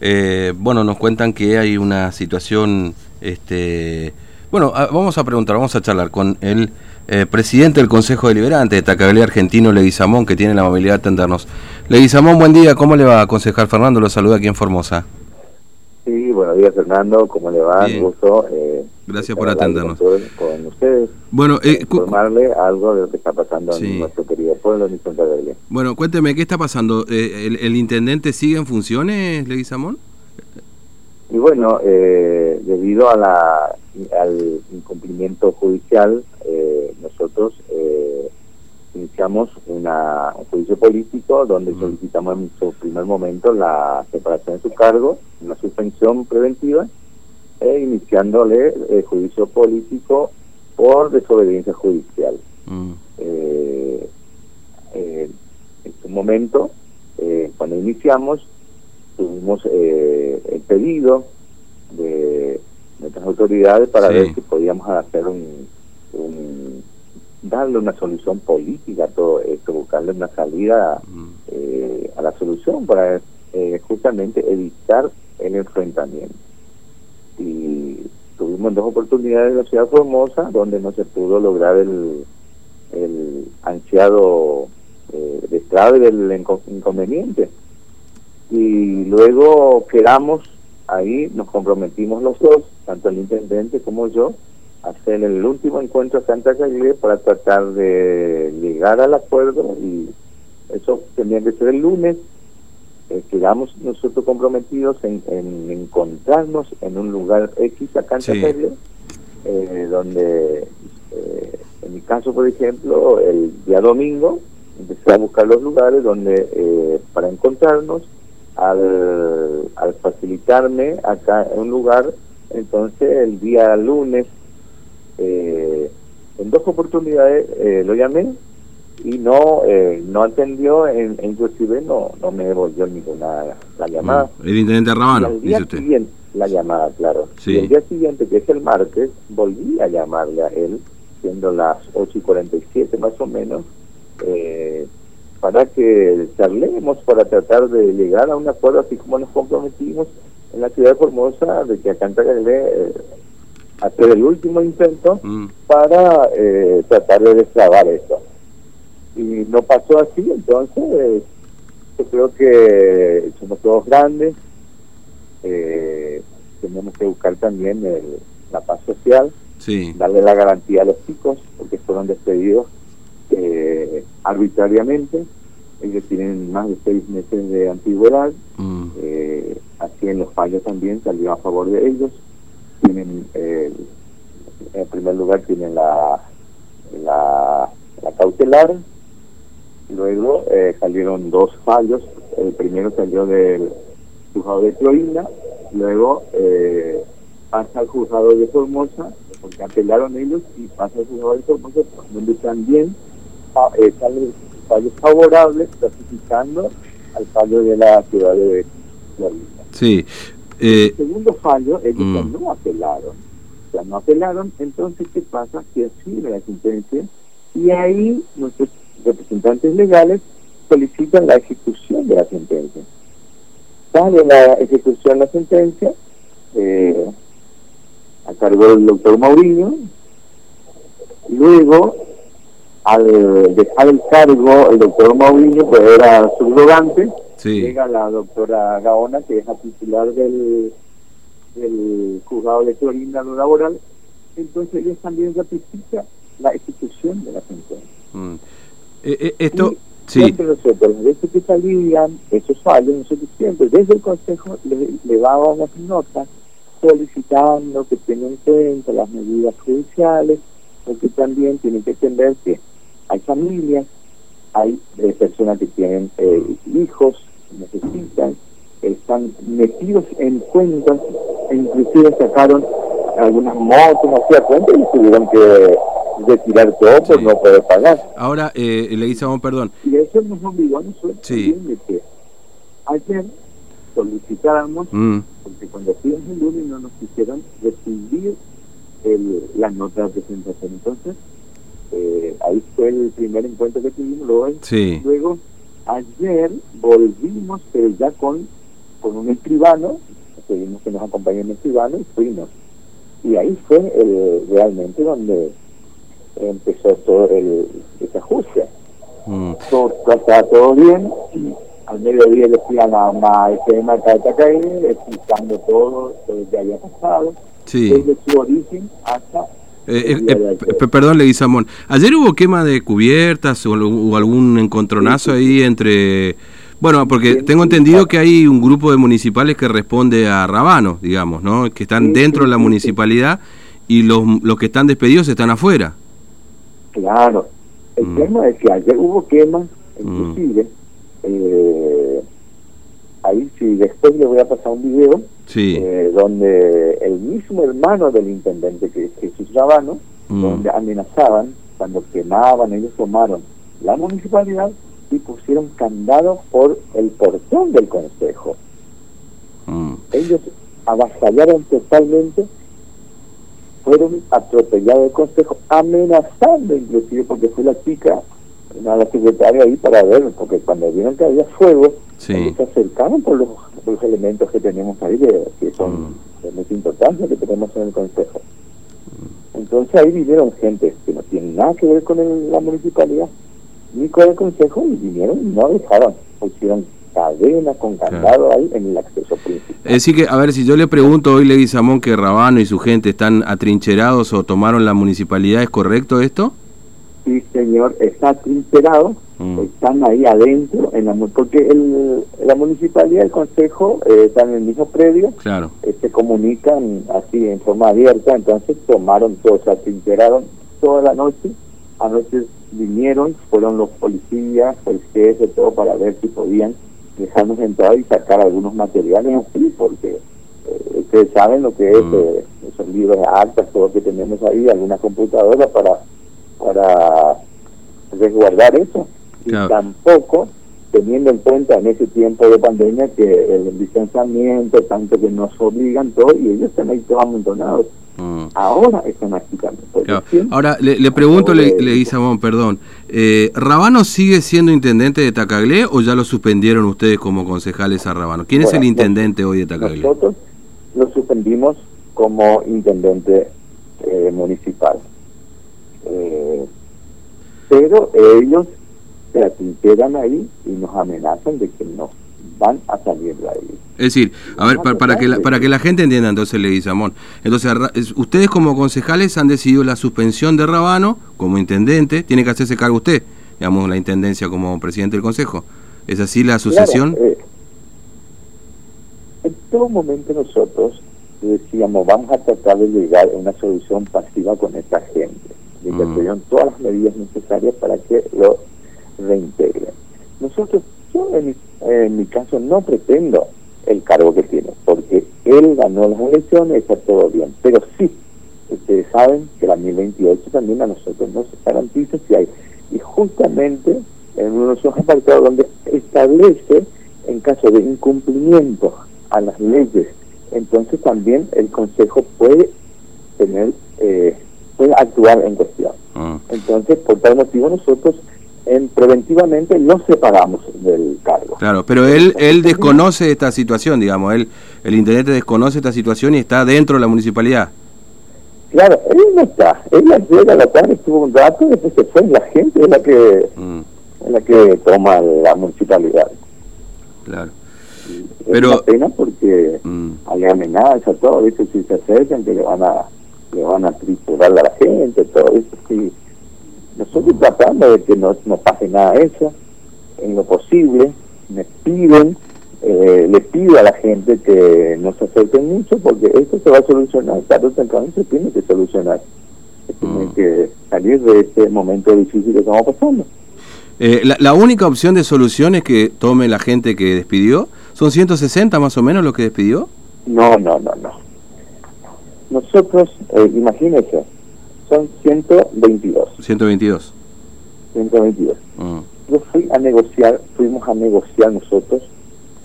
Eh, bueno, nos cuentan que hay una situación, este, bueno, vamos a preguntar, vamos a charlar con el eh, presidente del Consejo Deliberante de Tacagalé Argentino, Leguizamón, que tiene la amabilidad de atendernos. Leguizamón, buen día, ¿cómo le va a concejal Fernando? Lo saluda aquí en Formosa. Sí, buenos días Fernando, ¿cómo le va? Gusto. Eh, Gracias por atendernos. Con, ustedes. Bueno, eh, informarle algo de lo que está pasando en nuestro querido pueblo, en Santa Bueno, cuénteme, ¿qué está pasando? Eh, el, intendente sigue en funciones, Leguizamón? Y bueno, eh, debido a la, al incumplimiento judicial, eh, nosotros iniciamos una, un juicio político donde solicitamos en su primer momento la separación de su cargo, una suspensión preventiva, e iniciándole el juicio político por desobediencia judicial. Mm. Eh, eh, en su momento, eh, cuando iniciamos, tuvimos el pedido de nuestras autoridades para ver si podíamos hacer un darle una solución política a todo esto, buscarle una salida mm. eh, a la solución para eh, justamente evitar el enfrentamiento. Y tuvimos dos oportunidades en la ciudad Formosa donde no se pudo lograr el, el ansiado eh, destrave del inconveniente. Y luego quedamos ahí, nos comprometimos los dos, tanto el intendente como yo, hacer el último encuentro a Santa Calle para tratar de llegar al acuerdo y eso tendría que ser el lunes. Eh, quedamos nosotros comprometidos en, encontrarnos en un lugar X acá en Santa eh, donde eh, en mi caso, por ejemplo, el día domingo empecé a buscar los lugares donde eh, para encontrarnos al, al facilitarme acá en un lugar entonces el día lunes en dos oportunidades eh, lo llamé y no eh, no atendió, en, inclusive no no me devolvió ninguna la llamada. Mm. El intendente Rabano, dice usted. La llamada, claro. Y el día siguiente, que es el martes, volví a llamarle a él, siendo las 8 y 47 más o menos, eh, para que charlemos, para tratar de llegar a un acuerdo, así como nos comprometimos en la ciudad de Formosa, de que acá en eh, hacer el último intento mm. para eh, tratar de destrabar eso. Y no pasó así, entonces yo creo que somos todos grandes, eh, tenemos que buscar también la paz social, darle la garantía a los chicos, porque fueron despedidos eh, arbitrariamente, ellos tienen más de seis meses de antigüedad, mm. así en los fallos también salió a favor de ellos tienen, eh, en primer lugar, tienen la, la, cautelar, luego eh, salieron dos fallos, el primero salió del juzgado de Clorinda, luego eh, pasa al juzgado de Formosa, porque apelaron ellos, y pasa al juzgado de Formosa, donde también ah, eh, salen fallos favorables, clasificando al fallo de la ciudad de Clorinda. Sí, eh, el segundo fallo, ellos mm. no apelaron. O sea, no apelaron, entonces, ¿qué pasa? Que así la sentencia y ahí nuestros representantes legales solicitan la ejecución de la sentencia. Sale la ejecución de la sentencia eh, a cargo del doctor Maurillo. Luego, al dejar el cargo, el doctor Maurillo, pues era subrogante, llega la doctora Gaona, que es la titular del, del juzgado de lo laboral, entonces ellos también ratifica la ejecución de la sentencia. Mm. Eh, eh, esto, sí. nosotros, desde que salían esos fallos, nosotros siempre desde el Consejo le, le dábamos notas solicitando que tengan en cuenta las medidas judiciales, porque también tienen que entender que hay familias, hay eh, personas que tienen hijos, necesitan, están metidos en cuentas, e inclusive sacaron algunas motos, no sé a cuenta, y tuvieron que retirar todo por no poder pagar. Ahora, eh, le dice, perdón. Y eso nos obligó a nosotros sí. de que ayer solicitáramos, mm. porque cuando fuimos el lunes no nos quisieron recibir el, la nota de presentación. Entonces, eh, ahí fue el primer encuentro que tuvimos, luego, sí. luego Ayer volvimos, pero ya con con un escribano, pedimos que nos acompañe un escribano y fuimos. Y ahí fue el, realmente donde empezó todo el desajuste. Mm. Todo, estaba todo bien, al mediodía le fui a la mamá tema de explicando todo lo que había pasado, desde su origen hasta eh, eh, eh perdón, Leguizamón. Ayer hubo quema de cubiertas o hubo algún encontronazo ahí entre... Bueno, porque tengo entendido que hay un grupo de municipales que responde a Rabano, digamos, ¿no? Que están dentro de la municipalidad y los, los que están despedidos están afuera. Claro. El mm. tema es que ayer hubo quema, mm. inclusive, eh, ahí sí, después le voy a pasar un video eh, donde el mismo hermano del intendente, que Rabano, mm. donde amenazaban, cuando quemaban, ellos tomaron la municipalidad y pusieron candado por el portón del consejo. Mm. Ellos avasallaron totalmente, fueron atropellados del consejo, amenazando inclusive, porque fue la chica a la secretaria ahí para ver, porque cuando vieron que había fuego, se acercaron por los, los, elementos que tenemos ahí, que son mm. muy importantes que tenemos en el Consejo. Entonces ahí vinieron gente que no tiene nada que ver con la municipalidad, ni con el Consejo, y vinieron y no dejaron, pusieron cadena con candado ahí en el acceso principal. Es decir que, a ver, si yo le pregunto hoy, Lady Samón, que Rabano y su gente están atrincherados o tomaron la municipalidad, ¿es correcto esto? Sí, señor, está trincherado, mm. están ahí adentro, en la, porque el, la municipalidad y el consejo eh, están en el mismo predio, claro. Eh, se comunican así en forma abierta, entonces tomaron todo, se atrincheraron toda la noche, anoche vinieron, fueron los policías, el jefe, todo para ver si podían dejarnos entrar y sacar algunos materiales así, porque eh, ustedes saben lo que es, mm. esos libros de actas, todo lo que tenemos ahí, algunas computadoras para para resguardar eso. Y tampoco teniendo en cuenta en ese tiempo de pandemia que el distanciamiento, tanto que nos obligan todo, y ellos están ahí todos amontonados. Mm. Ahora están aquí también. Ahora, le, pregunto, le, le dice perdón, eh, ¿Rabano sigue siendo intendente de Tacaglé o ya lo suspendieron ustedes como concejales a Rabano? ¿Quién es el intendente hoy de Tacaglé? Nosotros lo suspendimos como intendente eh, municipal. Eh, pero ellos se atinquedan ahí y nos amenazan de que no van a salir de ahí. Es decir, a ver, para, que la, para que la gente entienda, entonces le dice Amón, entonces ustedes como concejales han decidido la suspensión de Rabano como intendente, tiene que hacerse cargo usted, digamos, la intendencia como presidente del consejo. ¿Es así la sucesión? Eh, en todo momento nosotros decíamos, vamos a tratar de llegar a una solución pasiva con esta gente y que mm. todas las medidas necesarias para que lo reintegren. Nosotros, yo en mi, caso no pretendo el cargo que tiene, porque él ganó las elecciones, está todo bien, pero sí, ustedes saben que la 1028 también a nosotros nos garantiza si hay, y justamente en uno de apartados donde establece en caso de incumplimiento a las leyes, entonces también el Consejo puede tener eh, actuar en cuestión. Ah. Entonces, por tal motivo nosotros en, preventivamente nos separamos del cargo. Claro, pero él él desconoce esta situación, digamos, él el intendente desconoce esta situación y está dentro de la municipalidad. Claro, él no está. Él llega a la tarde, estuvo un rato, después se fue. La gente es la que mm. es la que toma la municipalidad. Claro. pero, es una pena porque mm. hay amenazas, todo, ¿viste? si se acercan que le van a que van a triturar a la gente, todo eso. Sí. Nosotros tratando de que no, no pase nada de eso, en lo posible, me piden, eh, les pido a la gente que no se acerquen mucho porque esto se va a solucionar, tarde o temprano se tiene que solucionar. Se tiene mm. que salir de este momento difícil que estamos pasando. Eh, la, la, única opción de solución es que tome la gente que despidió. ¿Son 160 más o menos lo que despidió? No, no, no, no. Nosotros, eh, imagínense, son 122. 122. 122. Yo fui a negociar, fuimos a negociar nosotros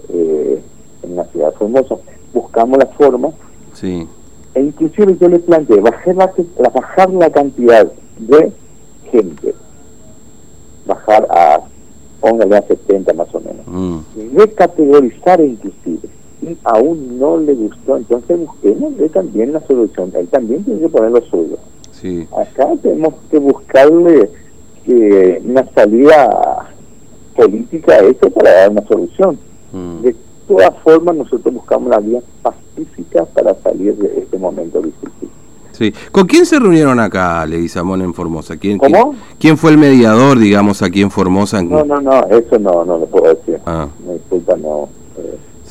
eh, en la ciudad de Formosa. Buscamos la forma. Sí. E inclusive yo le planteé bajar la, bajar la cantidad de gente. Bajar a, póngale a 70 más o menos. Mm. Recategorizar inclusive y aún no le gustó, entonces busquemos también la solución. Él también tiene que poner lo suyo. Sí. Acá tenemos que buscarle que una salida política a esto para dar una solución. Mm. De todas formas, nosotros buscamos la vía pacífica para salir de este momento difícil. Sí. ¿Con quién se reunieron acá, Leguizamón, en Formosa? ¿Quién, ¿Cómo? ¿quién, fue el mediador, digamos, aquí en Formosa? No, no, no, eso no, no lo puedo decir. Ah. Me disculpa, no.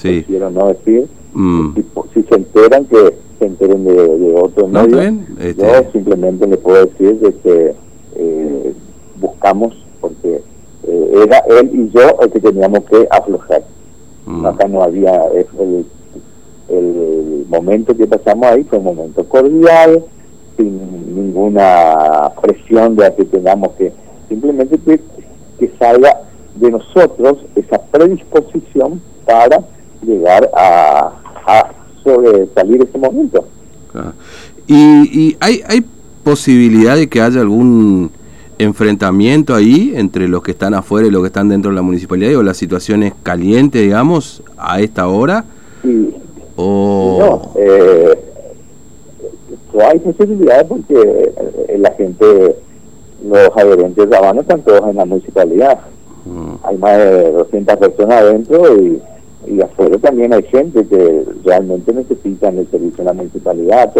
Sí. Quiero no decir. Mm. Si, se enteran, que se enteren de, otros ¿No medios. Este... Yo simplemente le puedo decir de que eh, buscamos, porque eh, era él y yo el que teníamos que aflojar. Mm. Acá no había el, el momento que pasamos ahí fue un momento cordial, sin ninguna presión de que tengamos que, simplemente que, que salga de nosotros esa predisposición para llegar a, a sobresalir ese momento. ¿Y, y hay, hay posibilidad de que haya algún enfrentamiento ahí entre los que están afuera y los que están dentro de la municipalidad o las situaciones calientes, digamos, a esta hora? Sí, no, eh, hay posibilidades porque eh, la gente, los adherentes de Habana están todos en la municipalidad. Mm. Hay más de 200 personas adentro y, y afuera también hay gente que realmente necesitan el servicio en la municipalidad,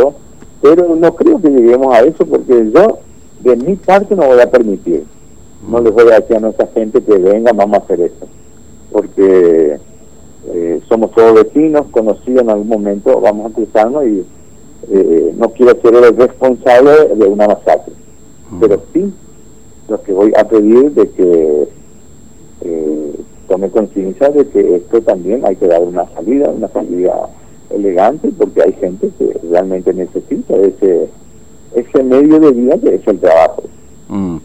pero no creo que lleguemos a eso porque yo de mi parte no voy a permitir. No les voy a decir a nuestra gente que venga, vamos a hacer eso. Porque eh, somos todos vecinos, conocidos en algún momento, vamos a cruzarnos y eh, no quiero ser el responsable de una masacre. Pero sí, lo que voy a pedir de que tome conciencia de que esto también hay que dar una salida, una salida elegante, porque hay gente que realmente necesita ese, ese medio de vida que es el trabajo. Mm.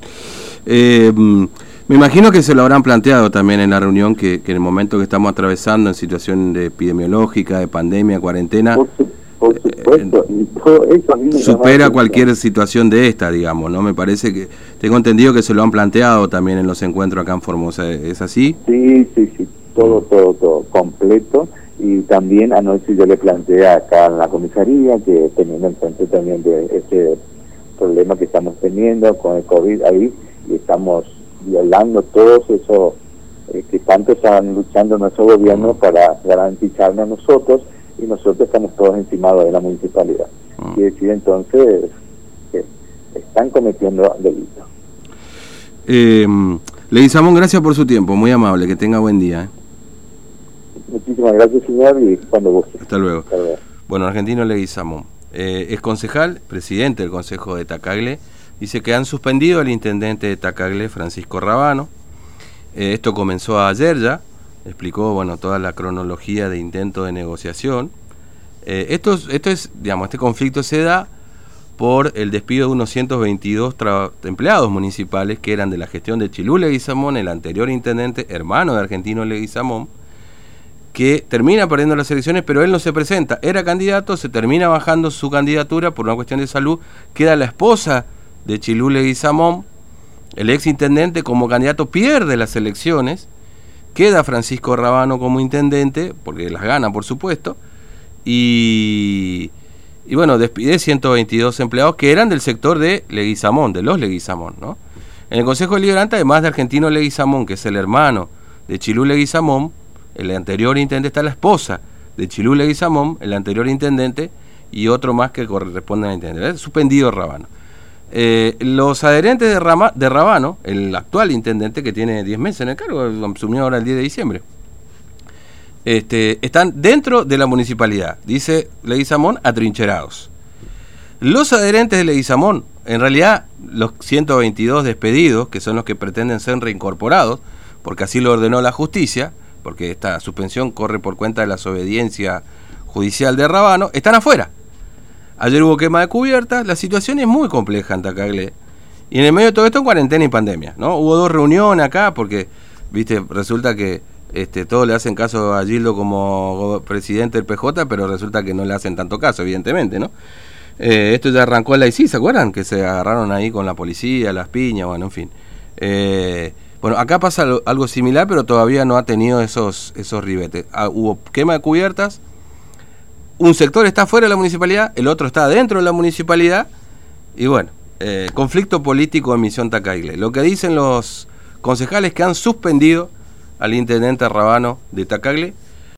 Me imagino que se lo habrán planteado también en la reunión que, en el momento que estamos atravesando en situación de epidemiológica, de pandemia, cuarentena, por, supuesto, eh, supera cualquier situación de esta, digamos, ¿no? Me parece que tengo entendido que se lo han planteado también en los encuentros acá en Formosa, ¿es así? Sí, sí, sí, todo, todo, todo, completo. Y también anoche yo le planteé acá en la comisaría que teniendo en cuenta también de este problema que estamos teniendo con el COVID ahí, y estamos violando todos esos eh, que tanto están luchando nuestro gobierno para garantizarnos a nosotros y nosotros estamos todos encima de la municipalidad. Y decir entonces que están cometiendo delitos. Eh, Leguizamón, gracias por su tiempo, muy amable, que tenga buen día. ¿eh? Muchísimas gracias, señor, y cuando guste. Hasta luego. Bueno, argentino Leguizamón, eh, es concejal, presidente del Consejo de Tacagle Dice que han suspendido al intendente de Tacagle, Francisco Rabano. Eh, esto comenzó ayer ya, explicó bueno toda la cronología de intento de negociación. Eh, esto, esto es, digamos, este conflicto se da por el despido de unos 122 empleados municipales que eran de la gestión de Chilú Leguizamón, el anterior intendente, hermano de Argentino Leguizamón, que termina perdiendo las elecciones, pero él no se presenta. Era candidato, se termina bajando su candidatura por una cuestión de salud, queda la esposa de Chilule Guizamón, el ex intendente como candidato pierde las elecciones, queda Francisco Rabano como intendente, porque las gana por supuesto, y, y bueno, despide 122 empleados que eran del sector de Leguizamón, de los Leguizamón, ¿no? En el Consejo Deliberante, además de Argentino Leguizamón, que es el hermano de Chilú Leguizamón, el anterior intendente está la esposa de Chilú Leguizamón, el anterior intendente, y otro más que corresponde al intendente. Suspendido Rabano. Eh, los adherentes de, Rama, de Rabano, el actual intendente que tiene 10 meses en el cargo, asumió ahora el 10 de diciembre, este, están dentro de la municipalidad, dice Leguizamón, atrincherados. Los adherentes de Leguizamón, en realidad los 122 despedidos, que son los que pretenden ser reincorporados, porque así lo ordenó la justicia, porque esta suspensión corre por cuenta de la desobediencia judicial de Rabano, están afuera. Ayer hubo quema de cubiertas, la situación es muy compleja en Tacagle. Y en el medio de todo esto, en cuarentena y pandemia, ¿no? Hubo dos reuniones acá porque, viste, resulta que este, todos le hacen caso a Gildo como presidente del PJ, pero resulta que no le hacen tanto caso, evidentemente, ¿no? Eh, esto ya arrancó en la ICI, ¿se acuerdan? Que se agarraron ahí con la policía, las piñas, bueno, en fin. Eh, Bueno, acá pasa algo similar, pero todavía no ha tenido esos, esos ribetes. Ah, hubo quema de cubiertas, un sector está fuera de la municipalidad, el otro está dentro de la municipalidad, y bueno, eh, conflicto político en Misión Tacaile. Lo que dicen los concejales que han suspendido al intendente Rabano de Tacagle